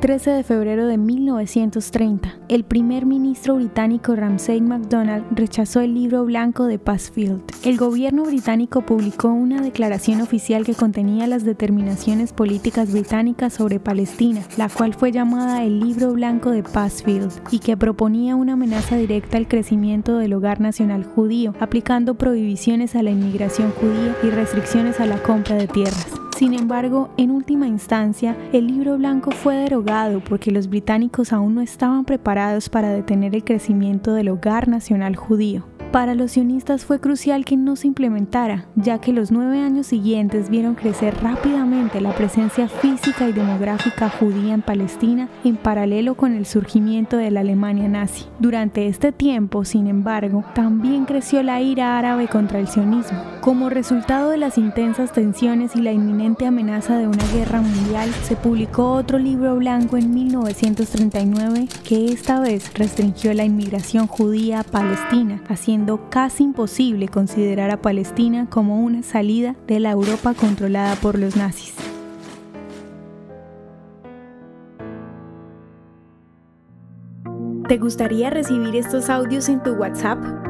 13 de febrero de 1930, el primer ministro británico Ramsay MacDonald rechazó el libro blanco de Passfield. El gobierno británico publicó una declaración oficial que contenía las determinaciones políticas británicas sobre Palestina, la cual fue llamada el libro blanco de Passfield y que proponía una amenaza directa al crecimiento del hogar nacional judío, aplicando prohibiciones a la inmigración judía y restricciones a la compra de tierras. Sin embargo, en última instancia, el libro blanco fue derogado porque los británicos aún no estaban preparados para detener el crecimiento del hogar nacional judío. Para los sionistas fue crucial que no se implementara, ya que los nueve años siguientes vieron crecer rápidamente la presencia física y demográfica judía en Palestina en paralelo con el surgimiento de la Alemania nazi. Durante este tiempo, sin embargo, también creció la ira árabe contra el sionismo. Como resultado de las intensas tensiones y la inminente amenaza de una guerra mundial, se publicó otro libro blanco en 1939 que esta vez restringió la inmigración judía a Palestina, haciendo casi imposible considerar a Palestina como una salida de la Europa controlada por los nazis. ¿Te gustaría recibir estos audios en tu WhatsApp?